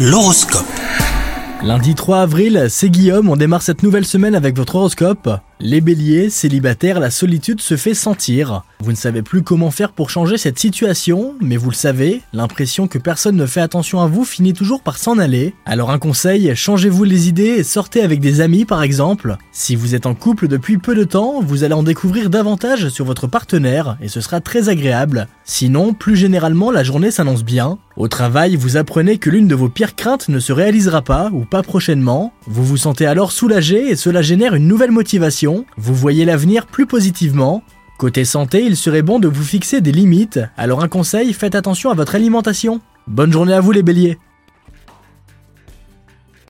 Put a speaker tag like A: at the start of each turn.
A: L'horoscope.
B: Lundi 3 avril, c'est Guillaume, on démarre cette nouvelle semaine avec votre horoscope. Les béliers, célibataires, la solitude se fait sentir. Vous ne savez plus comment faire pour changer cette situation, mais vous le savez, l'impression que personne ne fait attention à vous finit toujours par s'en aller. Alors un conseil, changez-vous les idées et sortez avec des amis par exemple. Si vous êtes en couple depuis peu de temps, vous allez en découvrir davantage sur votre partenaire et ce sera très agréable. Sinon, plus généralement, la journée s'annonce bien. Au travail, vous apprenez que l'une de vos pires craintes ne se réalisera pas ou pas prochainement. Vous vous sentez alors soulagé et cela génère une nouvelle motivation. Vous voyez l'avenir plus positivement. Côté santé, il serait bon de vous fixer des limites, alors un conseil, faites attention à votre alimentation. Bonne journée à vous les béliers